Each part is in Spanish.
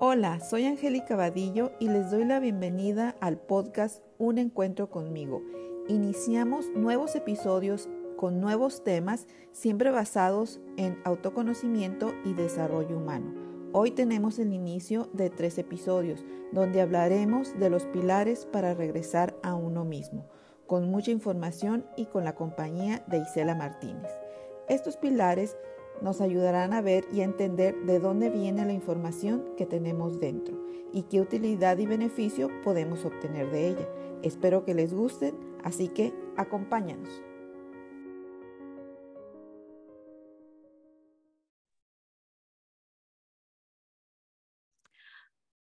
Hola, soy Angélica Vadillo y les doy la bienvenida al podcast Un Encuentro conmigo. Iniciamos nuevos episodios con nuevos temas, siempre basados en autoconocimiento y desarrollo humano. Hoy tenemos el inicio de tres episodios, donde hablaremos de los pilares para regresar a uno mismo, con mucha información y con la compañía de Isela Martínez. Estos pilares nos ayudarán a ver y a entender de dónde viene la información que tenemos dentro y qué utilidad y beneficio podemos obtener de ella. Espero que les gusten, así que acompáñanos.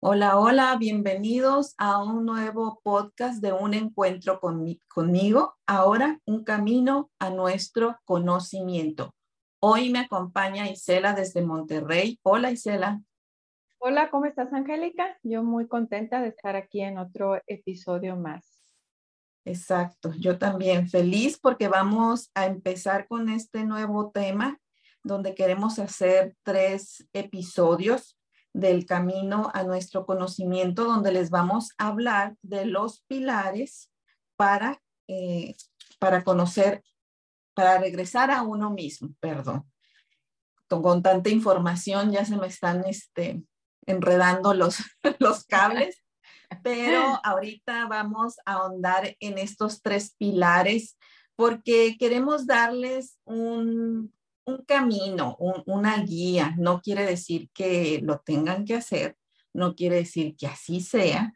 Hola, hola, bienvenidos a un nuevo podcast de un encuentro conmigo. Ahora, un camino a nuestro conocimiento. Hoy me acompaña Isela desde Monterrey. Hola Isela. Hola, ¿cómo estás Angélica? Yo muy contenta de estar aquí en otro episodio más. Exacto, yo también feliz porque vamos a empezar con este nuevo tema donde queremos hacer tres episodios del camino a nuestro conocimiento, donde les vamos a hablar de los pilares para, eh, para conocer para regresar a uno mismo, perdón. Con, tanta información ya se me están este, enredando los, los cables, pero ahorita vamos a ahondar en estos tres pilares porque queremos darles un, un camino, una guía. No quiere decir que lo tengan que hacer, no quiere decir que así sea,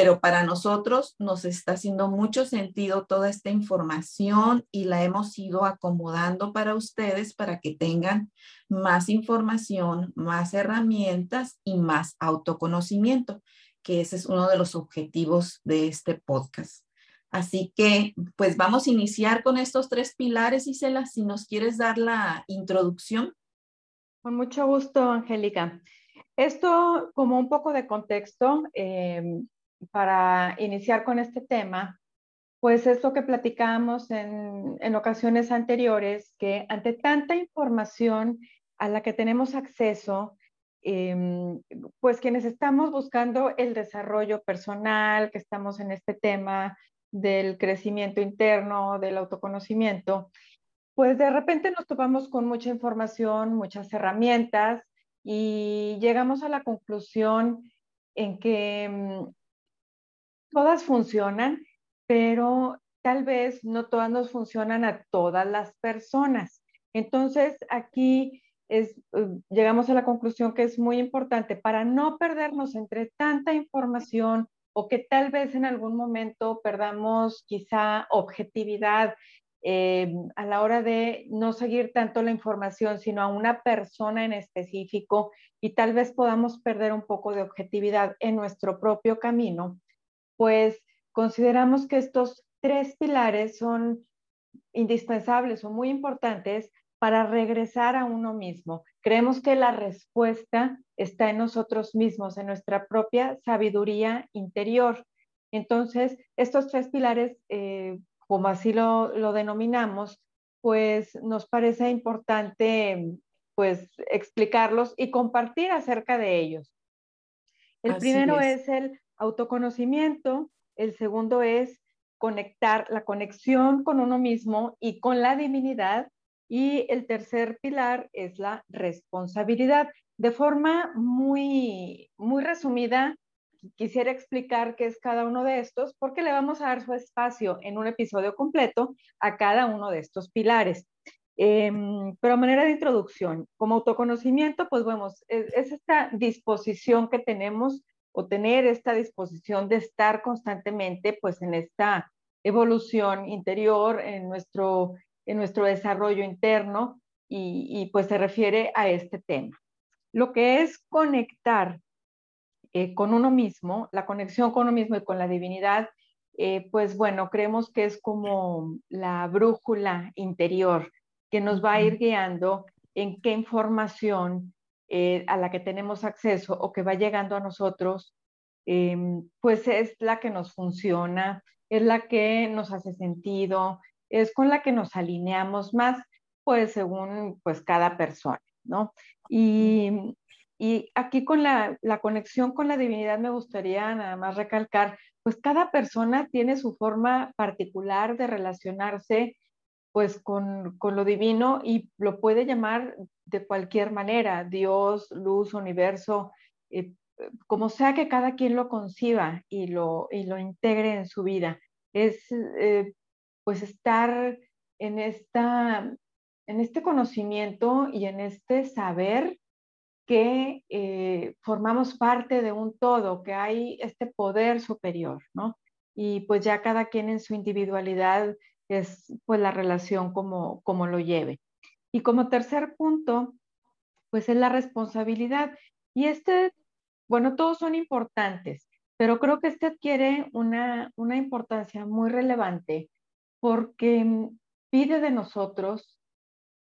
pero para nosotros nos está haciendo mucho sentido toda esta información y la hemos ido acomodando para ustedes para que tengan más información, más herramientas y más autoconocimiento, que ese es uno de los objetivos de este podcast. Así que, pues vamos a iniciar con estos tres pilares, Isela, si nos quieres dar la introducción. Con mucho gusto, Angélica. Esto como un poco de contexto, eh, para iniciar con este tema, pues es lo que platicábamos en, en ocasiones anteriores, que ante tanta información a la que tenemos acceso, em, pues quienes estamos buscando el desarrollo personal, que estamos en este tema del crecimiento interno, del autoconocimiento, pues de repente nos topamos con mucha información, muchas herramientas y llegamos a la conclusión en que em, todas funcionan, pero tal vez no todas nos funcionan a todas las personas. Entonces, aquí eh, llegamos a la conclusión que es muy importante para no perdernos entre tanta información o que tal vez en algún momento perdamos quizá objetividad eh, a la hora de no seguir tanto la información, sino a una persona en específico y tal vez podamos perder un poco de objetividad en nuestro propio camino pues consideramos que estos tres pilares son indispensables o muy importantes para regresar a uno mismo. Creemos que la respuesta está en nosotros mismos, en nuestra propia sabiduría interior. Entonces, estos tres pilares, eh, como así lo, denominamos, pues nos parece importante pues explicarlos y compartir acerca de ellos. El primero es el autoconocimiento, el segundo es conectar la conexión con uno mismo y con la divinidad y el tercer pilar es la responsabilidad. De forma muy, muy resumida, quisiera explicar qué es cada uno de estos porque le vamos a dar su espacio en un episodio completo a cada uno de estos pilares. Em, pero a manera de introducción, como autoconocimiento, pues vemos, es esta disposición que tenemos o tener esta disposición de estar constantemente pues en esta evolución interior, en nuestro, en nuestro desarrollo interno y, pues se refiere a este tema. Lo que es conectar eh, con uno mismo, la conexión con uno mismo y con la divinidad, eh, pues bueno, creemos que es como la brújula interior que nos va a ir guiando en qué información eh, a la que tenemos acceso o que va llegando a nosotros, em, pues es la que nos funciona, es la que nos hace sentido, es con la que nos alineamos más, pues según pues cada persona, ¿no? Y y aquí con la, la, conexión con la divinidad me gustaría nada más recalcar, pues cada persona tiene su forma particular de relacionarse pues con, con, lo divino y lo puede llamar de cualquier manera, Dios, luz, universo, eh, como sea que cada quien lo conciba y lo, y lo integre en su vida. Es eh, pues estar en, esta, en este conocimiento y en este saber que eh, formamos parte de un todo, que hay este poder superior, ¿no? Y pues ya cada quien en su individualidad es pues la relación como, como lo lleve. Y como tercer punto, pues es la responsabilidad. Y este, bueno, todos son importantes, pero creo que este adquiere una, una importancia muy relevante porque mm, pide de nosotros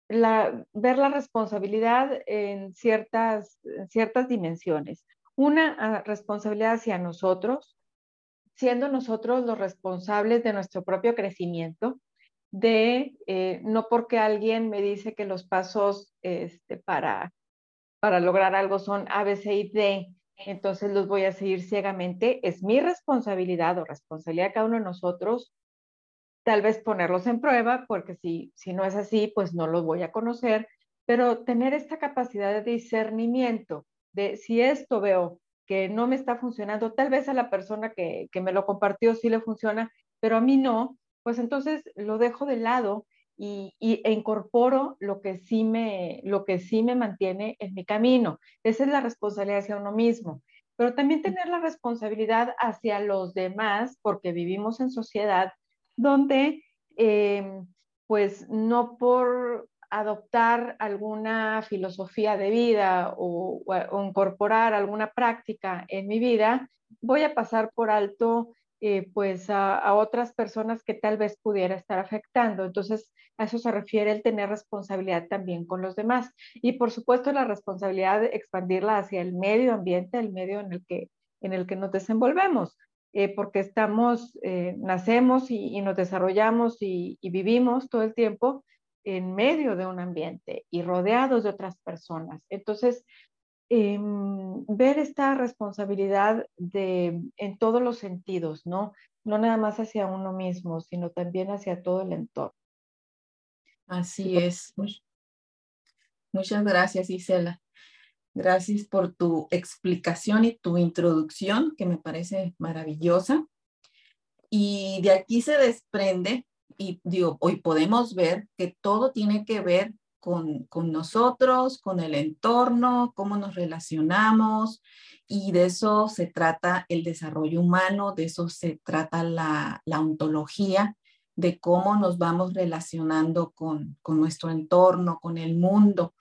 la, ver la responsabilidad en ciertas, en ciertas dimensiones. Una ah, responsabilidad hacia nosotros, siendo nosotros los responsables de nuestro propio crecimiento, de eh, no porque alguien me dice que los pasos este, para, para lograr algo son A, B, C y D, entonces los voy a seguir ciegamente. Es mi responsabilidad o responsabilidad de cada uno de nosotros tal vez ponerlos en prueba, porque si, si no es así, pues no los voy a conocer, pero tener esta capacidad de discernimiento, de si esto veo que no me está funcionando, tal vez a la persona que, me lo compartió sí le funciona, pero a mí no, pues entonces lo dejo de lado y, e incorporo lo que, sí me, lo que sí me mantiene en mi camino. Esa es la responsabilidad hacia uno mismo. Pero también tener la responsabilidad hacia los demás, porque vivimos en sociedad donde eh, pues no por adoptar alguna filosofía de vida o, incorporar alguna práctica en mi vida, voy a pasar por alto eh, pues a, otras personas que tal vez pudiera estar afectando. Entonces, a eso se refiere el tener responsabilidad también con los demás. Y por supuesto, la responsabilidad de expandirla hacia el medio ambiente, el medio en el que, en el que nos desenvolvemos. Eh, porque estamos, eh, nacemos y, nos desarrollamos y, vivimos todo el tiempo en medio de un ambiente y rodeados de otras personas. Entonces, em, ver esta responsabilidad de, en todos los sentidos, ¿no? No nada más hacia uno mismo, sino también hacia todo el entorno. Así es. Muchas gracias, Isela. Gracias por tu explicación y tu introducción, que me parece maravillosa. Y de aquí se desprende, y digo, hoy podemos ver que todo tiene que ver con, con nosotros, con el entorno, cómo nos relacionamos, y de eso se trata el desarrollo humano, de eso se trata la, la ontología, de cómo nos vamos relacionando con, con nuestro entorno, con el mundo.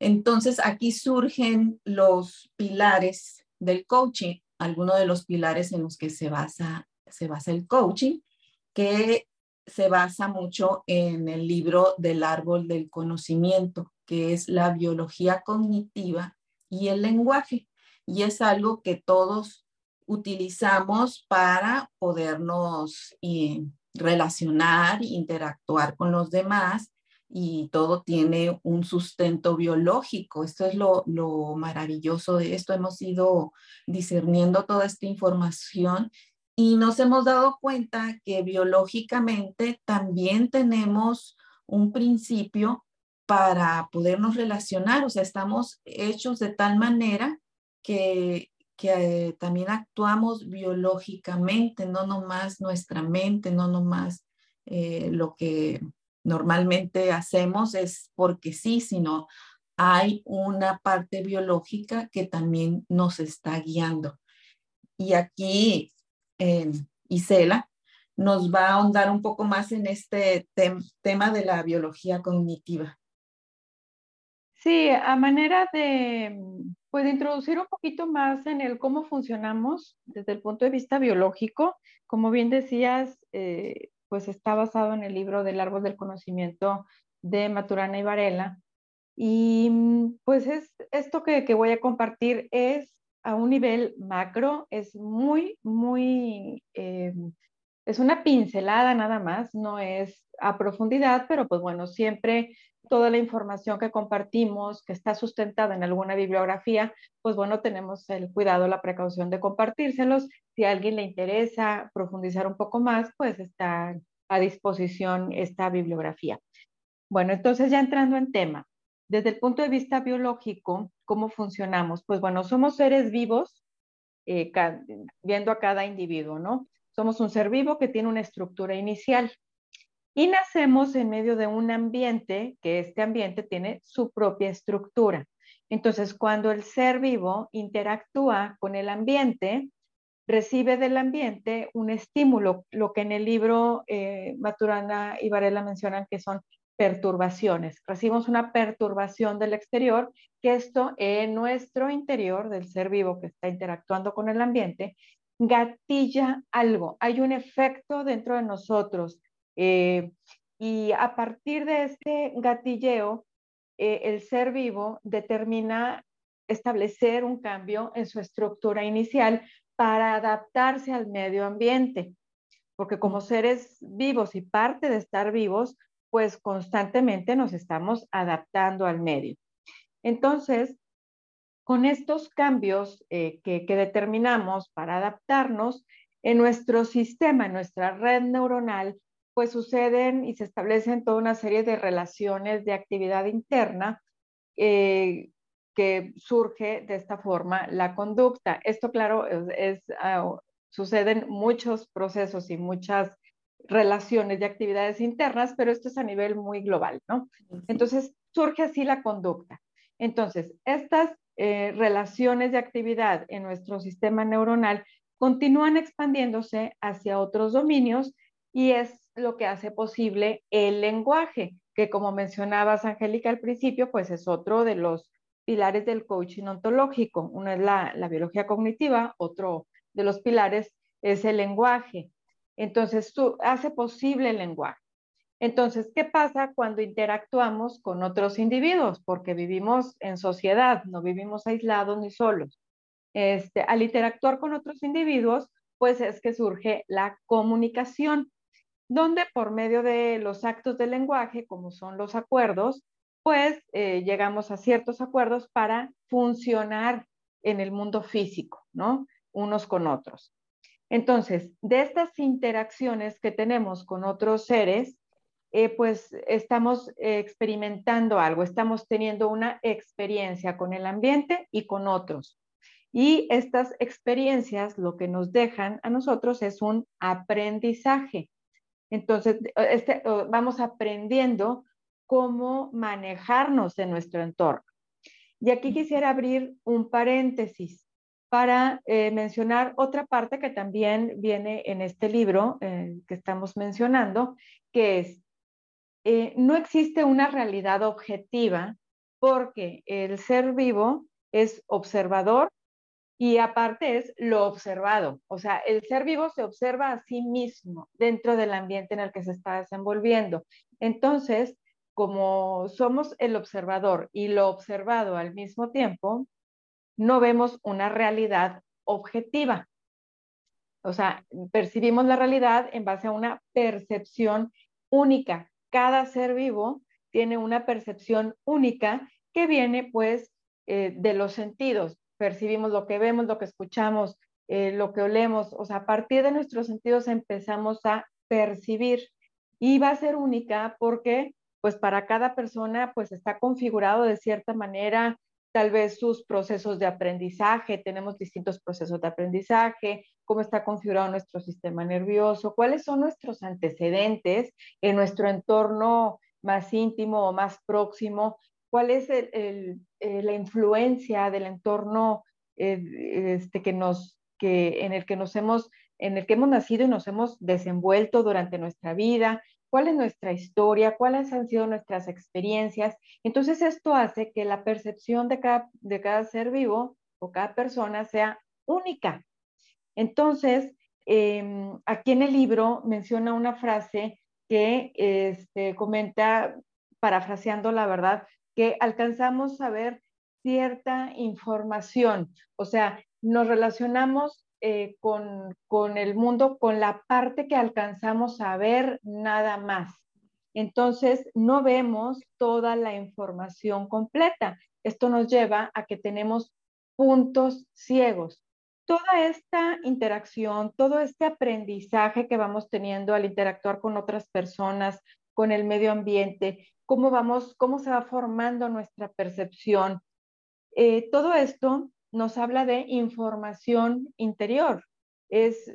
Entonces, aquí surgen los pilares del coaching, algunos de los pilares en los que se basa, se basa el coaching, que se basa mucho en el libro del árbol del conocimiento, que es la biología cognitiva y el lenguaje. Y es algo que todos utilizamos para podernos eh, relacionar, interactuar con los demás y todo tiene un sustento biológico. Esto es lo, maravilloso de esto. Hemos ido discerniendo toda esta información y nos hemos dado cuenta que biológicamente también tenemos un principio para podernos relacionar, o sea, estamos hechos de tal manera que, que eh, también actuamos biológicamente, no nomás nuestra mente, no nomás eh, lo que normalmente hacemos es porque sí, sino hay una parte biológica que también nos está guiando. Y aquí Isela nos va a ahondar un poco más en este tema de la biología cognitiva. Sí, a manera de, pues, introducir un poquito más en el cómo funcionamos desde el punto de vista biológico. Como bien decías, eh, pues está basado en el libro del árbol del conocimiento de Maturana y Varela. Y pues es, esto que voy a compartir es a un nivel macro, es muy, muy, eh, es una pincelada nada más, no es a profundidad, pero pues bueno, siempre toda la información que compartimos, que está sustentada en alguna bibliografía, pues bueno, tenemos el cuidado, la precaución de compartírselos. Si a alguien le interesa profundizar un poco más, pues está a disposición esta bibliografía. Bueno, entonces ya entrando en tema, desde el punto de vista biológico, ¿cómo funcionamos? Pues bueno, somos seres vivos, eh, viendo a cada individuo, ¿no? Somos un ser vivo que tiene una estructura inicial y nacemos en medio de un ambiente que este ambiente tiene su propia estructura. Entonces, cuando el ser vivo interactúa con el ambiente, recibe del ambiente un estímulo, lo que en el libro eh, Maturana y Varela mencionan que son perturbaciones. Recibimos una perturbación del exterior, que esto en nuestro interior del ser vivo que está interactuando con el ambiente, gatilla algo. Hay un efecto dentro de nosotros. Eh, y a partir de este gatilleo, eh, el ser vivo determina establecer un cambio en su estructura inicial para adaptarse al medio ambiente, porque como seres vivos y parte de estar vivos, pues constantemente nos estamos adaptando al medio. Entonces, con estos cambios eh, que, determinamos para adaptarnos, en nuestro sistema, en nuestra red neuronal, pues suceden y se establecen toda una serie de relaciones de actividad interna eh, que surge de esta forma la conducta. Esto, claro, es, ah, suceden muchos procesos y muchas relaciones de actividades internas, pero esto es a nivel muy global, ¿no? Entonces, surge así la conducta. Entonces, estas eh, relaciones de actividad en nuestro sistema neuronal continúan expandiéndose hacia otros dominios y es lo que hace posible el lenguaje, que como mencionabas, Angélica, al principio, pues es otro de los pilares del coaching ontológico. Uno es la, biología cognitiva, otro de los pilares es el lenguaje. Entonces, tú hace posible el lenguaje. Entonces, ¿qué pasa cuando interactuamos con otros individuos? Porque vivimos en sociedad, no vivimos aislados ni solos. Este, al interactuar con otros individuos, pues es que surge la comunicación, donde por medio de los actos del lenguaje, como son los acuerdos, pues eh, llegamos a ciertos acuerdos para funcionar en el mundo físico, ¿no? Unos con otros. Entonces, de estas interacciones que tenemos con otros seres, eh, pues estamos experimentando algo, estamos teniendo una experiencia con el ambiente y con otros. Y estas experiencias lo que nos dejan a nosotros es un aprendizaje. Entonces, este, vamos aprendiendo cómo manejarnos en nuestro entorno. Y aquí quisiera abrir un paréntesis para eh, mencionar otra parte que también viene en este libro eh, que estamos mencionando, que es, eh, no existe una realidad objetiva porque el ser vivo es observador y aparte es lo observado. O sea, el ser vivo se observa a sí mismo dentro del ambiente en el que se está desenvolviendo. Entonces, como somos el observador y lo observado al mismo tiempo, no vemos una realidad objetiva. O sea, percibimos la realidad en base a una percepción única. Cada ser vivo tiene una percepción única que viene pues eh, de los sentidos. Percibimos lo que vemos, lo que escuchamos, eh, lo que olemos. O sea, a partir de nuestros sentidos empezamos a percibir y va a ser única porque pues para cada persona pues está configurado de cierta manera, tal vez sus procesos de aprendizaje, tenemos distintos procesos de aprendizaje, cómo está configurado nuestro sistema nervioso, cuáles son nuestros antecedentes en nuestro entorno más íntimo o más próximo, cuál es eh, la influencia del entorno eh, este, en el que nos hemos en el que hemos nacido y nos hemos desenvuelto durante nuestra vida, cuál es nuestra historia, cuáles han sido nuestras experiencias. Entonces esto hace que la percepción de cada, de cada ser vivo o cada persona sea única. Entonces, em, aquí en el libro menciona una frase que este, comenta, parafraseando la verdad, que alcanzamos a ver cierta información, o sea, nos relacionamos eh, con, con el mundo, con la parte que alcanzamos a ver nada más. Entonces, no vemos toda la información completa. Esto nos lleva a que tenemos puntos ciegos. Toda esta interacción, todo este aprendizaje que vamos teniendo al interactuar con otras personas, con el medio ambiente, cómo vamos, cómo se va formando nuestra percepción. Eh, todo esto nos habla de información interior. Es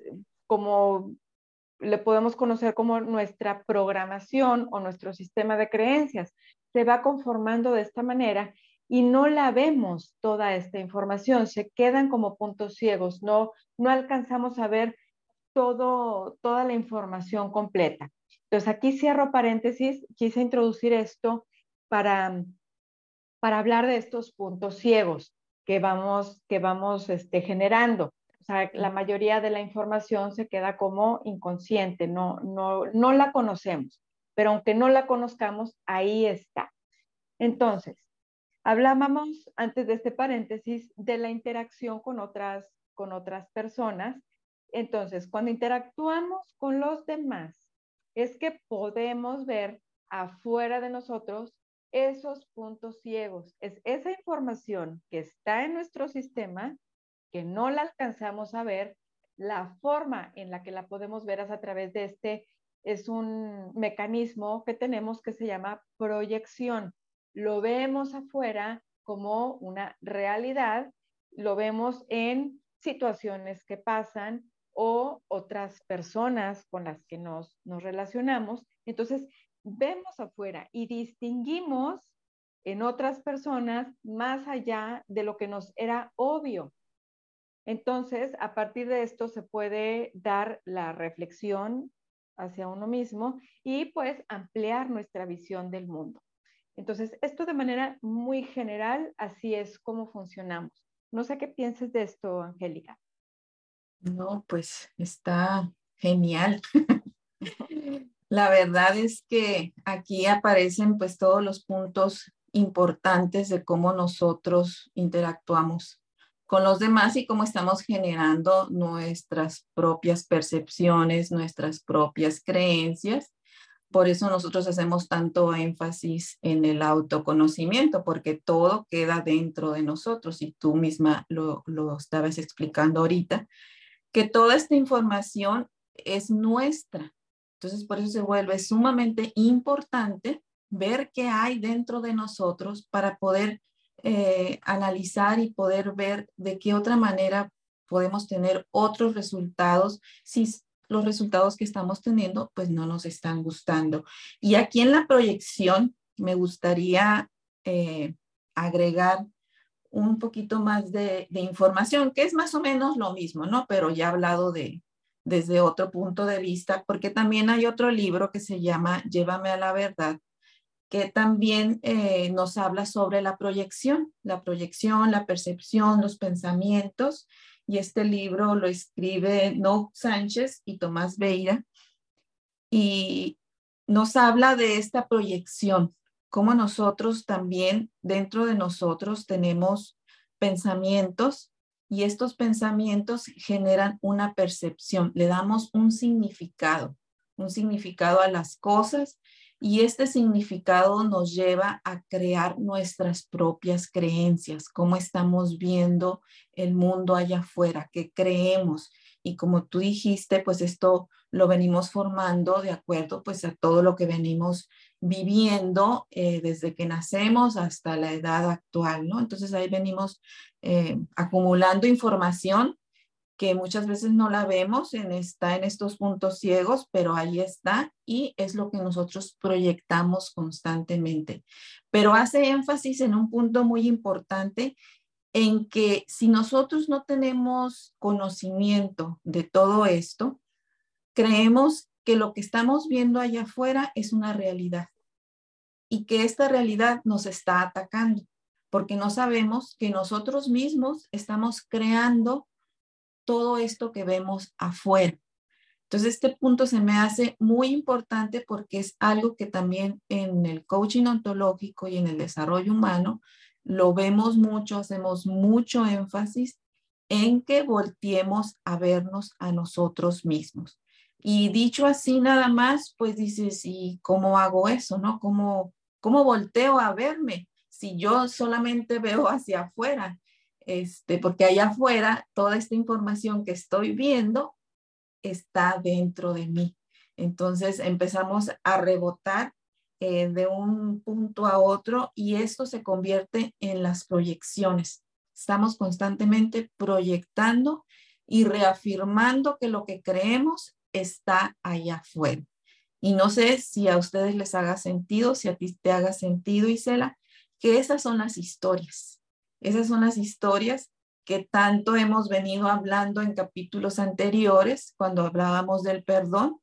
como le podemos conocer como nuestra programación o nuestro sistema de creencias. Se va conformando de esta manera y no la vemos toda esta información, se quedan como puntos ciegos, no, no alcanzamos a ver todo, toda la información completa. Entonces aquí cierro paréntesis, quise introducir esto para, para hablar de estos puntos ciegos que vamos, que vamos este, generando. O sea, la mayoría de la información se queda como inconsciente, no, no, no la conocemos, pero aunque no la conozcamos, ahí está. Entonces, hablábamos antes de este paréntesis de la interacción con otras, con otras personas. Entonces, cuando interactuamos con los demás, es que podemos ver afuera de nosotros esos puntos ciegos. Es esa información que está en nuestro sistema que no la alcanzamos a ver, la forma en la que la podemos ver es a través de este, es un mecanismo que tenemos que se llama proyección. Lo vemos afuera como una realidad, lo vemos en situaciones que pasan o otras personas con las que nos, nos relacionamos. Entonces, vemos afuera y distinguimos en otras personas más allá de lo que nos era obvio. Entonces, a partir de esto se puede dar la reflexión hacia uno mismo y pues ampliar nuestra visión del mundo. Entonces, esto de manera muy general, así es como funcionamos. No sé qué pienses de esto, Angélica. No, pues está genial. La verdad es que aquí aparecen pues todos los puntos importantes de cómo nosotros interactuamos con los demás y cómo estamos generando nuestras propias percepciones, nuestras propias creencias. Por eso nosotros hacemos tanto énfasis en el autoconocimiento, porque todo queda dentro de nosotros y tú misma lo, lo estabas explicando ahorita, que toda esta información es nuestra. Entonces, por eso se vuelve sumamente importante ver qué hay dentro de nosotros para poder eh, analizar y poder ver de qué otra manera podemos tener otros resultados si los resultados que estamos teniendo pues no nos están gustando. Y aquí en la proyección me gustaría eh, agregar un poquito más de, de, información, que es más o menos lo mismo, ¿no? Pero ya he hablado de desde otro punto de vista, porque también hay otro libro que se llama Llévame a la verdad, que también eh, nos habla sobre la proyección, la proyección, la percepción, los pensamientos. Y este libro lo escribe No Sánchez y Tomás Beira. Y nos habla de esta proyección, cómo nosotros también dentro de nosotros tenemos pensamientos y estos pensamientos generan una percepción, le damos un significado, un significado a las cosas y este significado nos lleva a crear nuestras propias creencias, cómo estamos viendo el mundo allá afuera, qué creemos. Y como tú dijiste, pues esto lo venimos formando de acuerdo pues a todo lo que venimos viviendo eh, desde que nacemos hasta la edad actual, ¿no? Entonces ahí venimos eh, acumulando información que muchas veces no la vemos, en, está en estos puntos ciegos, pero ahí está y es lo que nosotros proyectamos constantemente. Pero hace énfasis en un punto muy importante en que si nosotros no tenemos conocimiento de todo esto, creemos que lo que estamos viendo allá afuera es una realidad y que esta realidad nos está atacando, porque no sabemos que nosotros mismos estamos creando todo esto que vemos afuera. Entonces, este punto se me hace muy importante porque es algo que también en el coaching ontológico y en el desarrollo humano lo vemos mucho, hacemos mucho énfasis en que volteemos a vernos a nosotros mismos. Y dicho así nada más, pues dices, ¿y cómo hago eso? ¿No? ¿Cómo, cómo volteo a verme? Si yo solamente veo hacia afuera, este, porque allá afuera toda esta información que estoy viendo está dentro de mí. Entonces empezamos a rebotar eh, de un punto a otro y esto se convierte en las proyecciones. Estamos constantemente proyectando y reafirmando que lo que creemos está allá afuera. Y no sé si a ustedes les haga sentido, si a ti te haga sentido, Isela, que esas son las historias. Esas son las historias que tanto hemos venido hablando en capítulos anteriores, cuando hablábamos del perdón.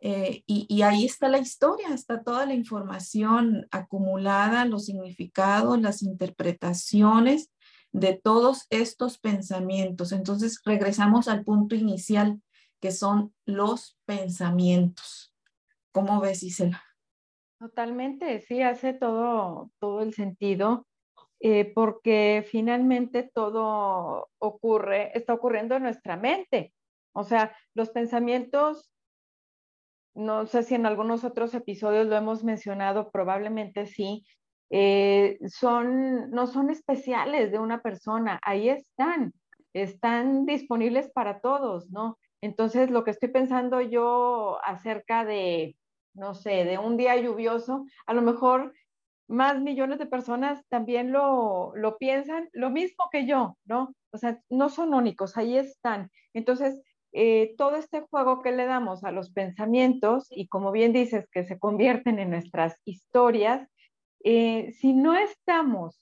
Eh, y, y, ahí está la historia, está toda la información acumulada, los significados, las interpretaciones de todos estos pensamientos. Entonces regresamos al punto inicial que son los pensamientos. ¿Cómo ves, Isela? Totalmente, sí, hace todo, todo el sentido, eh, porque finalmente todo ocurre, está ocurriendo en nuestra mente. O sea, los pensamientos, no sé si en algunos otros episodios lo hemos mencionado, probablemente sí, eh, son, no son especiales de una persona, ahí están, están disponibles para todos, ¿no? Entonces, lo que estoy pensando yo acerca de, no sé, de un día lluvioso, a lo mejor más millones de personas también lo, lo piensan, lo mismo que yo, ¿no? O sea, no son únicos, ahí están. Entonces, eh, todo este juego que le damos a los pensamientos y como bien dices, que se convierten en nuestras historias, eh, si no estamos,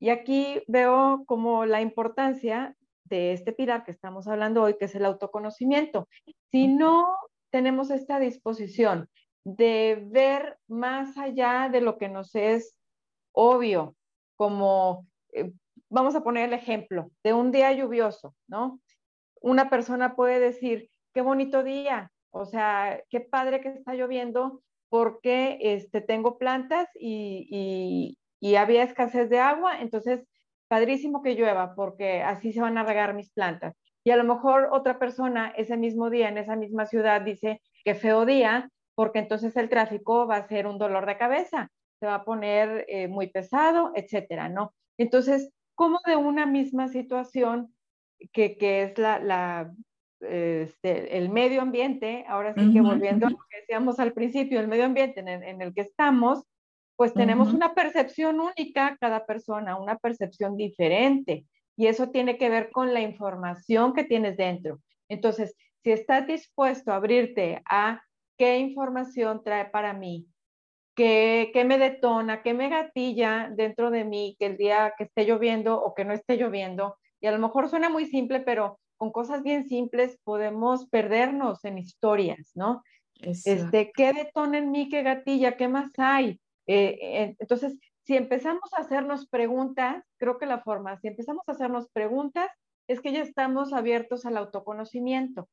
y aquí veo como la importancia de este pilar que estamos hablando hoy, que es el autoconocimiento. Si no tenemos esta disposición de ver más allá de lo que nos es obvio, como eh, vamos a poner el ejemplo de un día lluvioso, ¿no? Una persona puede decir, qué bonito día, o sea, qué padre que está lloviendo porque este, tengo plantas y, y había escasez de agua, entonces padrísimo que llueva porque así se van a regar mis plantas. Y a lo mejor otra persona ese mismo día en esa misma ciudad dice que feo día porque entonces el tráfico va a ser un dolor de cabeza, se va a poner eh, muy pesado, etcétera, ¿no? Entonces, como de una misma situación que, que es la, la este, el medio ambiente, ahora sí que volviendo a lo que decíamos al principio, el medio ambiente en en el que estamos, pues tenemos una percepción única cada persona, una percepción diferente. Y eso tiene que ver con la información que tienes dentro. Entonces, si estás dispuesto a abrirte a qué información trae para mí, qué, qué me detona, qué me gatilla dentro de mí, que el día que esté lloviendo o que no esté lloviendo, y a lo mejor suena muy simple, pero con cosas bien simples podemos perdernos en historias, ¿no? Este, ¿Qué detona en mí, qué gatilla, qué más hay? Eh, entonces, si empezamos a hacernos preguntas, creo que la forma, si empezamos a hacernos preguntas, es que ya estamos abiertos al autoconocimiento.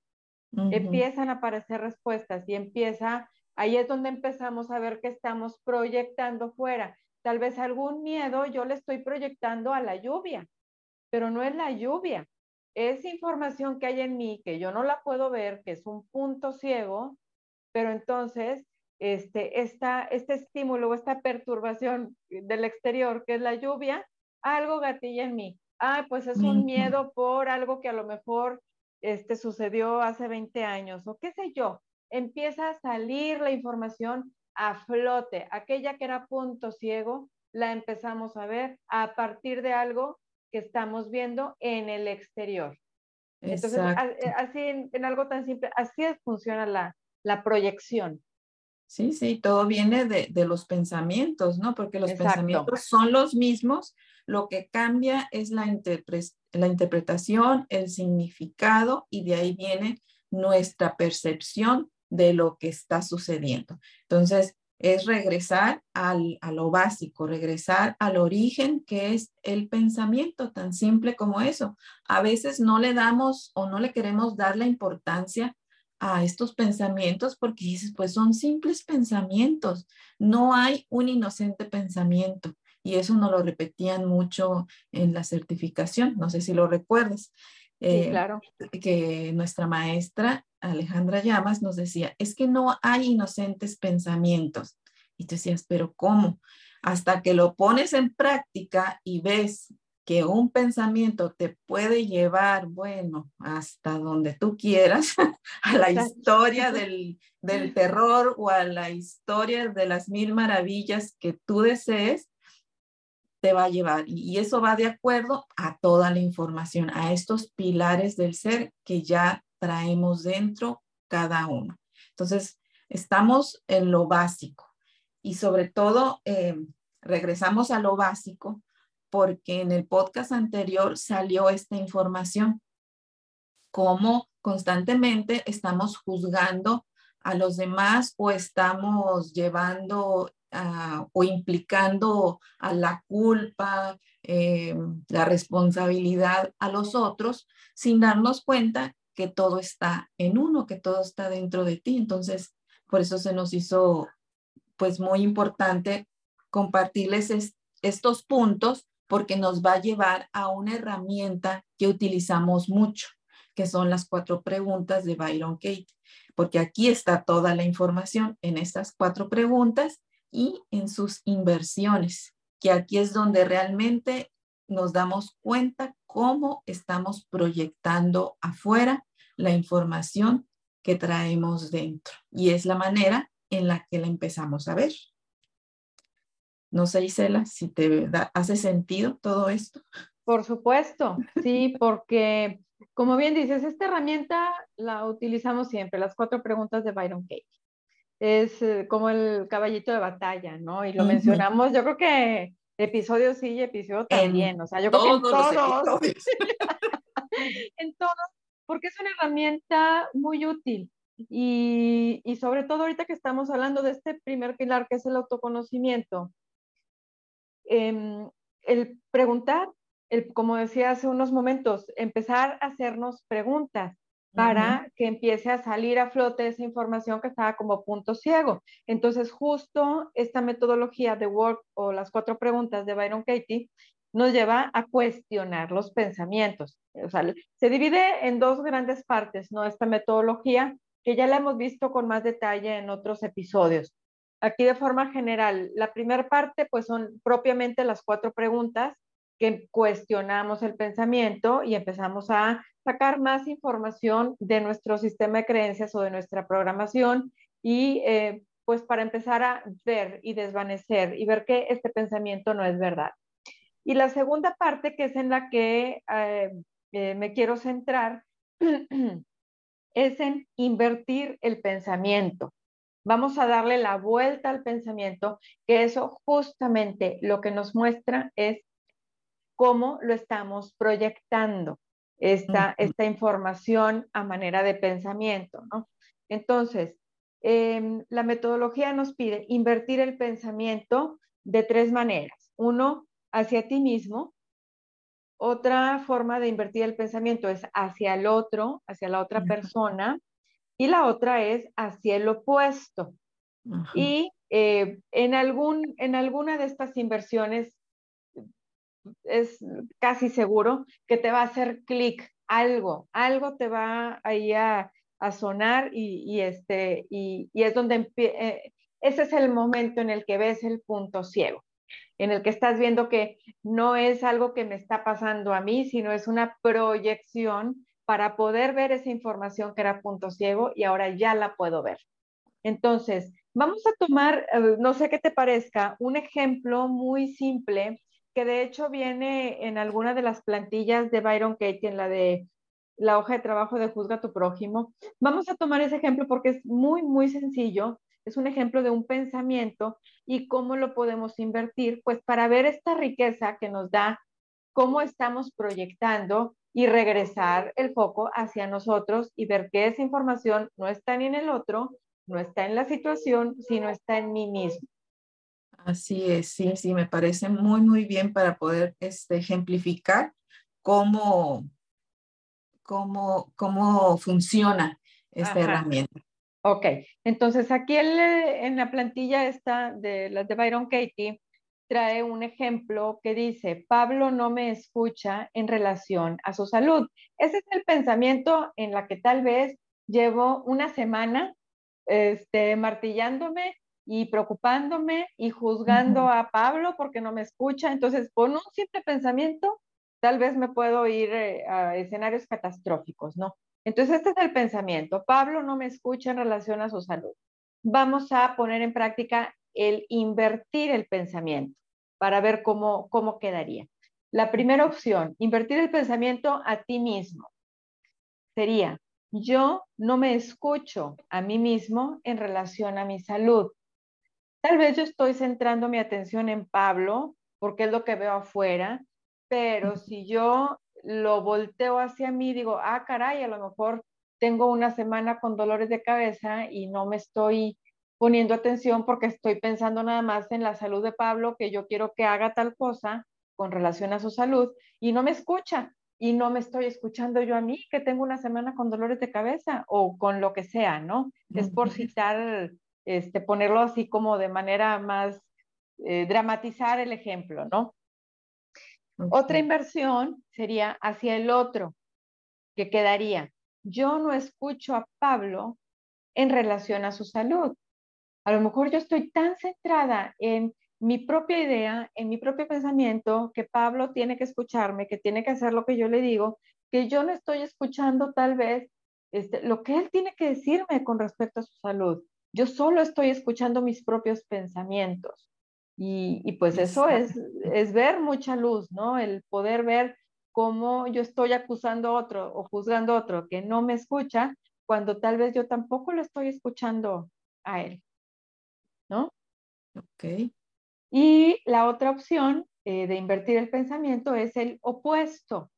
Empiezan a aparecer respuestas y empieza, ahí es donde empezamos a ver que estamos proyectando fuera. Tal vez algún miedo yo le estoy proyectando a la lluvia, pero no es la lluvia. Es información que hay en mí que yo no la puedo ver, que es un punto ciego, pero entonces este, esta, este estímulo o esta perturbación del exterior, que es la lluvia, algo gatilla en mí. Ah, pues es un miedo por algo que a lo mejor este, sucedió hace 20 años o qué sé yo. Empieza a salir la información a flote. Aquella que era punto ciego, la empezamos a ver a partir de algo que estamos viendo en el exterior. Entonces, así en, algo tan simple, así funciona la, la proyección. Sí, sí, todo viene de, de los pensamientos, ¿no? Porque los pensamientos son los mismos, lo que cambia es la, la interpretación, el significado y de ahí viene nuestra percepción de lo que está sucediendo. Entonces, es regresar al, a lo básico, regresar al origen que es el pensamiento, tan simple como eso. A veces no le damos o no le queremos dar la importancia a estos pensamientos porque dices, pues son simples pensamientos, no hay un inocente pensamiento. Y eso nos lo repetían mucho en la certificación, no sé si lo recuerdas. eh, claro. que nuestra maestra Alejandra Llamas nos decía, es que no hay inocentes pensamientos. Y tú decías, pero ¿cómo? Hasta que lo pones en práctica y ves que un pensamiento te puede llevar, bueno, hasta donde tú quieras, a la historia del, del, terror o a la historia de las mil maravillas que tú desees, te va a llevar. Y eso va de acuerdo a toda la información, a estos pilares del ser que ya traemos dentro cada uno. Entonces, estamos en lo básico y sobre todo, eh, regresamos a lo básico porque en el podcast anterior salió esta información, cómo constantemente estamos juzgando a los demás o estamos llevando o implicando a la culpa, eh, la responsabilidad a los otros sin darnos cuenta que todo está en uno, que todo está dentro de ti. Entonces, por eso se nos hizo pues muy importante compartirles estos puntos porque nos va a llevar a una herramienta que utilizamos mucho, que son las cuatro preguntas de Byron Kate, porque aquí está toda la información en estas cuatro preguntas y en sus inversiones, que aquí es donde realmente nos damos cuenta cómo estamos proyectando afuera la información que traemos dentro. Y es la manera en la que la empezamos a ver. No sé, Isela, si te hace sentido todo esto. Por supuesto, sí, porque como bien dices, esta herramienta la utilizamos siempre, las cuatro preguntas de Byron Katie. Es eh, como el caballito de batalla, ¿no? Y lo mencionamos, yo creo que episodio sí y episodio también, o sea, yo creo que en todos, en todos, porque es una herramienta muy útil. Y, y sobre todo ahorita que estamos hablando de este primer pilar que es el autoconocimiento, Em, el preguntar, el, como decía hace unos momentos, empezar a hacernos preguntas para que empiece a salir a flote esa información que estaba como punto ciego. Entonces, justo esta metodología de Work o las cuatro preguntas de Byron Katie nos lleva a cuestionar los pensamientos. O sea, se divide en dos grandes partes, ¿no? Esta metodología, que ya la hemos visto con más detalle en otros episodios. Aquí de forma general, la primera parte pues son propiamente las cuatro preguntas que cuestionamos el pensamiento y empezamos a sacar más información de nuestro sistema de creencias o de nuestra programación y eh, pues para empezar a ver y desvanecer y ver que este pensamiento no es verdad. Y la segunda parte que es en la que eh, eh, me quiero centrar es en invertir el pensamiento. Vamos a darle la vuelta al pensamiento, que eso justamente lo que nos muestra es cómo lo estamos proyectando, esta, esta información a manera de pensamiento, ¿no? Entonces, em, la metodología nos pide invertir el pensamiento de tres maneras. Uno, hacia ti mismo. Otra forma de invertir el pensamiento es hacia el otro, hacia la otra persona y la otra es hacia el opuesto. Y eh, en, algún, en alguna de estas inversiones es casi seguro que te va a hacer clic algo, algo te va ahí a, a sonar y, este, y, es donde eh, ese es el momento en el que ves el punto ciego, en el que estás viendo que no es algo que me está pasando a mí, sino es una proyección para poder ver esa información que era punto ciego y ahora ya la puedo ver. Entonces, vamos a tomar, eh, no sé qué te parezca, un ejemplo muy simple que de hecho viene en alguna de las plantillas de Byron Katie, en la de la hoja de trabajo de Juzga tu prójimo. Vamos a tomar ese ejemplo porque es muy, muy sencillo. Es un ejemplo de un pensamiento y cómo lo podemos invertir, pues para ver esta riqueza que nos da, cómo estamos proyectando y regresar el foco hacia nosotros y ver que esa información no está ni en el otro, no está en la situación, sino está en mí mismo. Así es, sí, sí, me parece muy, muy bien para poder este, ejemplificar cómo, cómo, cómo funciona esta herramienta. Ok, entonces aquí en la plantilla esta de las de Byron Katie, trae un ejemplo que dice, Pablo no me escucha en relación a su salud. Ese es el pensamiento en la que tal vez llevo una semana este, martillándome y preocupándome y juzgando a Pablo porque no me escucha. Entonces, con un simple pensamiento, tal vez me puedo ir eh, a escenarios catastróficos, ¿no? Entonces, este es el pensamiento. Pablo no me escucha en relación a su salud. Vamos a poner en práctica el invertir el pensamiento para ver cómo, cómo quedaría. La primera opción, invertir el pensamiento a ti mismo, sería, yo no me escucho a mí mismo en relación a mi salud. Tal vez yo estoy centrando mi atención en Pablo, porque es lo que veo afuera, pero si yo lo volteo hacia mí, digo, ah, caray, a lo mejor tengo una semana con dolores de cabeza y no me estoy poniendo atención porque estoy pensando nada más en la salud de Pablo, que yo quiero que haga tal cosa con relación a su salud y no me escucha y no me estoy escuchando yo a mí que tengo una semana con dolores de cabeza o con lo que sea, ¿no? Es por citar, este, ponerlo así como de manera más, eh, dramatizar el ejemplo, ¿no? Otra inversión sería hacia el otro, que quedaría, yo no escucho a Pablo en relación a su salud. A lo mejor yo estoy tan centrada en mi propia idea, en mi propio pensamiento, que Pablo tiene que escucharme, que tiene que hacer lo que yo le digo, que yo no estoy escuchando tal vez este, lo que él tiene que decirme con respecto a su salud. Yo solo estoy escuchando mis propios pensamientos. Y, pues eso es, es ver mucha luz, ¿no? El poder ver cómo yo estoy acusando a otro o juzgando a otro que no me escucha, cuando tal vez yo tampoco lo estoy escuchando a él. ¿No? Ok. Y la otra opción eh, de invertir el pensamiento es el opuesto,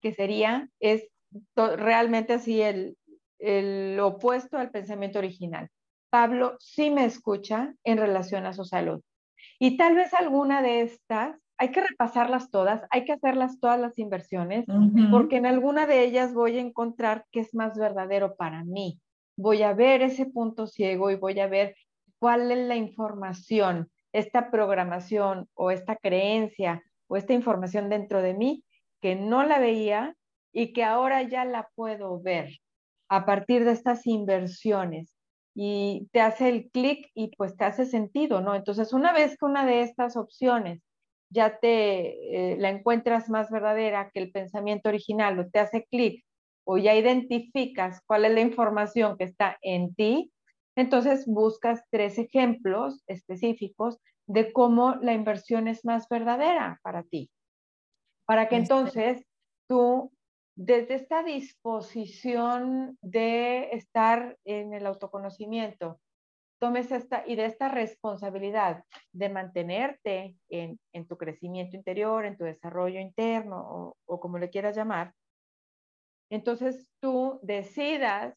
que sería, es realmente así el, el opuesto al pensamiento original. Pablo sí me escucha en relación a su salud. Y tal vez alguna de estas, hay que repasarlas todas, hay que hacerlas todas las inversiones, porque en alguna de ellas voy a encontrar que es más verdadero para mí voy a ver ese punto ciego y voy a ver cuál es la información, esta programación o esta creencia o esta información dentro de mí que no la veía y que ahora ya la puedo ver a partir de estas inversiones y te hace el clic y pues te hace sentido, ¿no? Entonces, una vez que una de estas opciones ya te eh, la encuentras más verdadera que el pensamiento original o te hace clic o ya identificas cuál es la información que está en ti, entonces buscas tres ejemplos específicos de cómo la inversión es más verdadera para ti. Para que entonces tú, desde esta disposición de estar en el autoconocimiento, tomes esta y de esta responsabilidad de mantenerte en, tu crecimiento interior, en tu desarrollo interno o, o como le quieras llamar, entonces tú decidas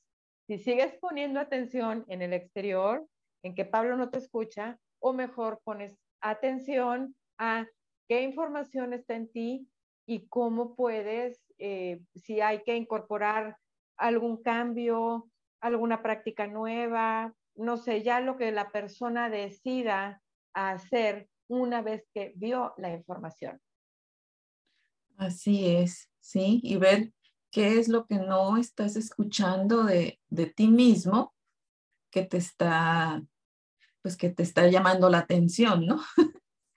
si sigues poniendo atención en el exterior, en que Pablo no te escucha, o mejor pones atención a qué información está en ti y cómo puedes, eh, si hay que incorporar algún cambio, alguna práctica nueva, no sé, ya lo que la persona decida hacer una vez que vio la información. Así es, sí, y ver qué es lo que no estás escuchando de, ti mismo que te está, pues que te está llamando la atención, ¿no?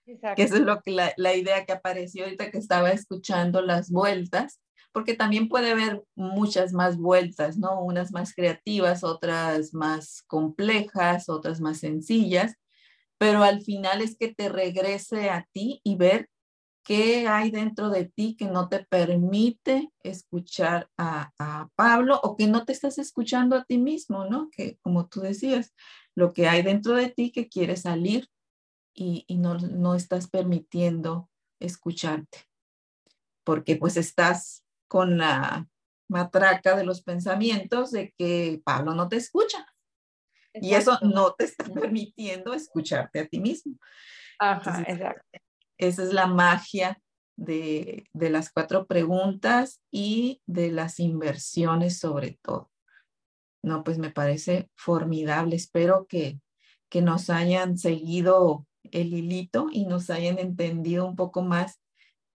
Exacto. que eso es lo que la, la, idea que apareció ahorita que estaba escuchando las vueltas, porque también puede haber muchas más vueltas, ¿no? Unas más creativas, otras más complejas, otras más sencillas, pero al final es que te regrese a ti y ver ¿Qué hay dentro de ti que no te permite escuchar a, Pablo o que no te estás escuchando a ti mismo, ¿no? Que como tú decías, lo que hay dentro de ti que quiere salir y, no, no estás permitiendo escucharte, porque pues estás con la matraca de los pensamientos de que Pablo no te escucha. Y eso no te está permitiendo escucharte a ti mismo. Ajá, exacto. Esa es la magia de, las cuatro preguntas y de las inversiones sobre todo. No, pues me parece formidable. Espero que, que nos hayan seguido el hilito y nos hayan entendido un poco más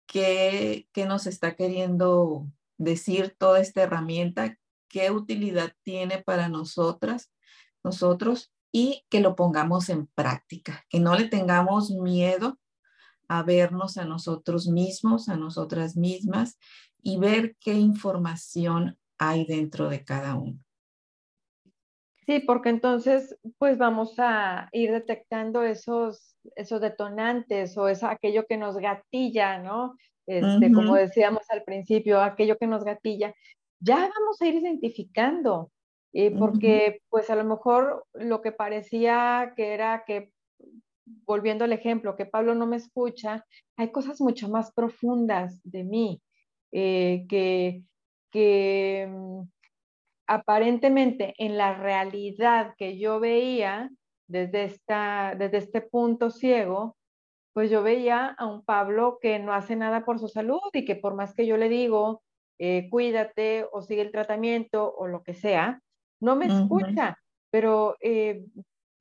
qué, qué nos está queriendo decir toda esta herramienta, qué utilidad tiene para nosotras, nosotros y que lo pongamos en práctica, que no le tengamos miedo a vernos a nosotros mismos, a nosotras mismas y ver qué información hay dentro de cada uno. Sí, porque entonces pues vamos a ir detectando esos, esos detonantes o es aquello que nos gatilla, ¿no? Este, Como decíamos al principio, aquello que nos gatilla, ya vamos a ir identificando, eh, porque pues a lo mejor lo que parecía que era que, volviendo al ejemplo, que Pablo no me escucha, hay cosas mucho más profundas de mí, eh, que, que mm, aparentemente en la realidad que yo veía desde, esta, desde este punto ciego, pues yo veía a un Pablo que no hace nada por su salud y que por más que yo le digo, eh, cuídate o sigue el tratamiento o lo que sea, no me escucha, pero eh,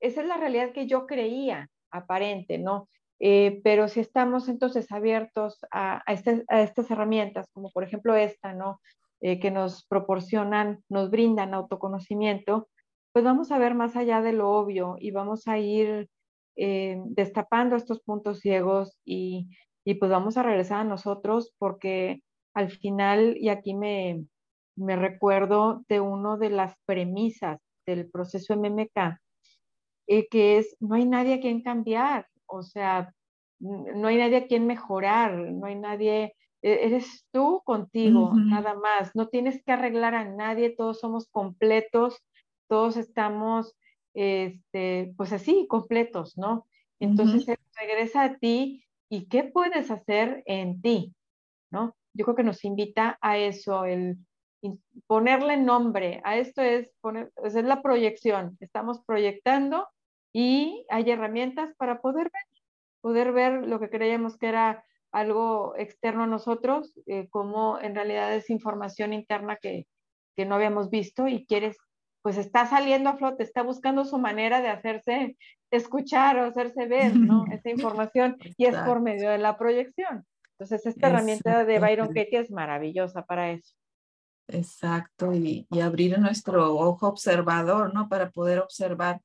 esa es la realidad que yo creía aparente, ¿no? Eh, pero si estamos entonces abiertos a, este, a, estas herramientas, como por ejemplo esta, ¿no? Eh, que nos proporcionan, nos brindan autoconocimiento, pues vamos a ver más allá de lo obvio y vamos a ir eh, destapando estos puntos ciegos y, y, pues vamos a regresar a nosotros porque al final, y aquí me, me recuerdo de una de las premisas del proceso MMK, que es, no hay nadie a quien cambiar, o sea, no hay nadie a quien mejorar, no hay nadie, e-, eres tú contigo, nada más, no tienes que arreglar a nadie, todos somos completos, todos estamos, este, pues así, completos, ¿no? Entonces regresa a ti y qué puedes hacer en ti, ¿no? Yo creo que nos invita a eso, el ponerle nombre, a esto es poner, es la proyección, estamos proyectando y hay herramientas para poder ver, poder ver lo que creíamos que era algo externo a nosotros, eh, como en realidad es información interna que, que no habíamos visto y quieres, pues está saliendo a flote, está buscando su manera de hacerse escuchar o hacerse ver, ¿no? Esa información y es por medio de la proyección. Entonces, esta herramienta de Byron Katie es maravillosa para eso. Exacto, y, y, abrir nuestro ojo observador, ¿no? Para poder observar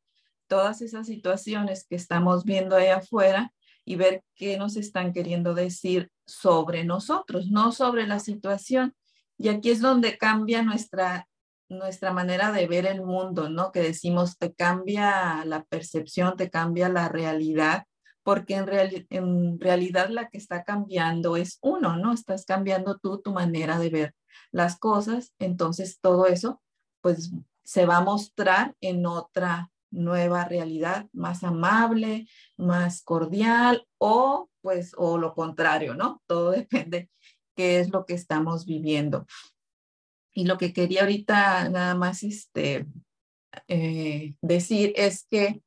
todas esas situaciones que estamos viendo ahí afuera y ver qué nos están queriendo decir sobre nosotros, no sobre la situación. Y aquí es donde cambia nuestra, nuestra manera de ver el mundo, ¿no? Que decimos, te cambia la percepción, te cambia la realidad, porque en, real, en realidad la que está cambiando es uno, ¿no? Estás cambiando tú tu manera de ver las cosas, entonces todo eso, pues se va a mostrar en otra nueva realidad más amable, más cordial o pues o lo contrario, ¿no? Todo depende qué es lo que estamos viviendo. Y lo que quería ahorita nada más este, eh, decir es que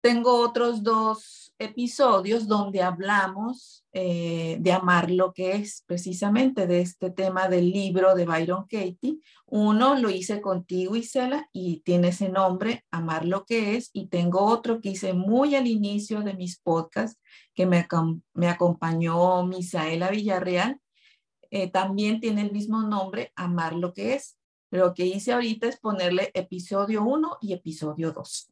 tengo otros dos episodios donde hablamos eh, de amar lo que es, precisamente de este tema del libro de Byron Katie. Uno lo hice contigo, Isela, y tiene ese nombre, Amar lo que es, y tengo otro que hice muy al inicio de mis podcasts, que me, me acompañó Misaela Villarreal. Eh, también tiene el mismo nombre, Amar lo que es. Lo que hice ahorita es ponerle episodio 1 y episodio 2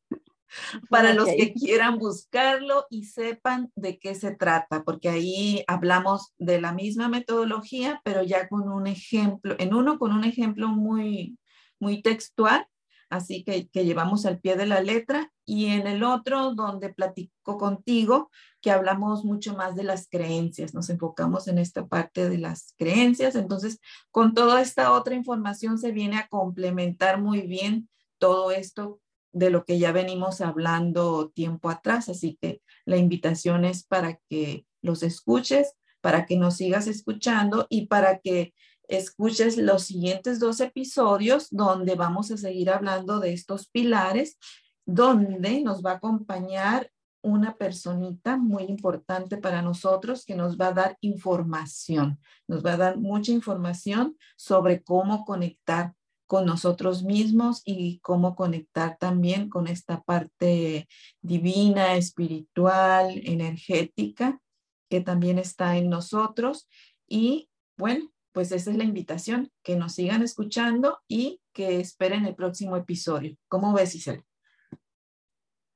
para los que quieran buscarlo y sepan de qué se trata, porque ahí hablamos de la misma metodología, pero ya con un ejemplo, en uno con un ejemplo muy, muy textual, así que, que llevamos al pie de la letra, y en el otro donde platico contigo, que hablamos mucho más de las creencias, nos enfocamos en esta parte de las creencias, entonces con toda esta otra información se viene a complementar muy bien todo esto de lo que ya venimos hablando tiempo atrás. Así que la invitación es para que los escuches, para que nos sigas escuchando y para que escuches los siguientes dos episodios donde vamos a seguir hablando de estos pilares, donde nos va a acompañar una personita muy importante para nosotros que nos va a dar información, nos va a dar mucha información sobre cómo conectar con nosotros mismos y cómo conectar también con esta parte divina, espiritual, energética, que también está en nosotros. Y bueno, pues esa es la invitación, que nos sigan escuchando y que esperen el próximo episodio. ¿Cómo ves, Isabel?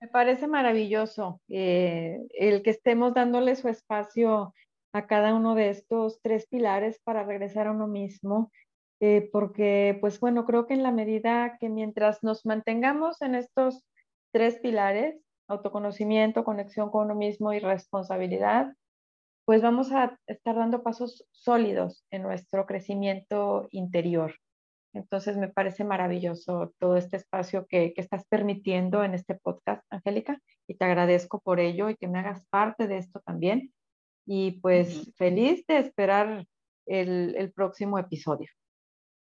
Me parece maravilloso eh, el que estemos dándole su espacio a cada uno de estos tres pilares para regresar a uno mismo eh, porque pues bueno, creo que en la medida que mientras nos mantengamos en estos tres pilares, autoconocimiento, conexión con uno mismo y responsabilidad, pues vamos a estar dando pasos sólidos en nuestro crecimiento interior. Entonces me parece maravilloso todo este espacio que, que, estás permitiendo en este podcast, Angélica, y te agradezco por ello y que me hagas parte de esto también. Y pues feliz de esperar el, el próximo episodio.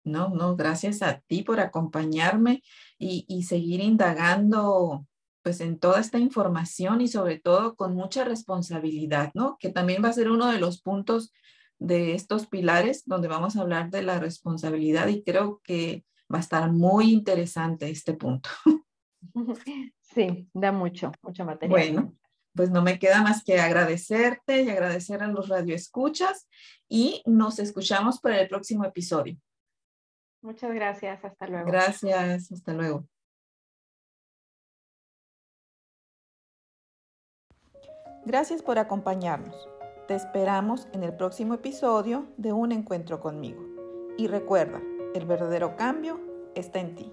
No, no, gracias a ti por acompañarme y, seguir indagando pues en toda esta información y sobre todo con mucha responsabilidad, ¿no? Que también va a ser uno de los puntos de estos pilares donde vamos a hablar de la responsabilidad y creo que va a estar muy interesante este punto. Sí, da mucho, mucha materia. Bueno, pues no me queda más que agradecerte y agradecer a los radioescuchas y nos escuchamos para el próximo episodio. Muchas gracias. Hasta luego. Gracias. Hasta luego. Gracias por acompañarnos. Te esperamos en el próximo episodio de Un Encuentro conmigo. Y recuerda, el verdadero cambio está en ti.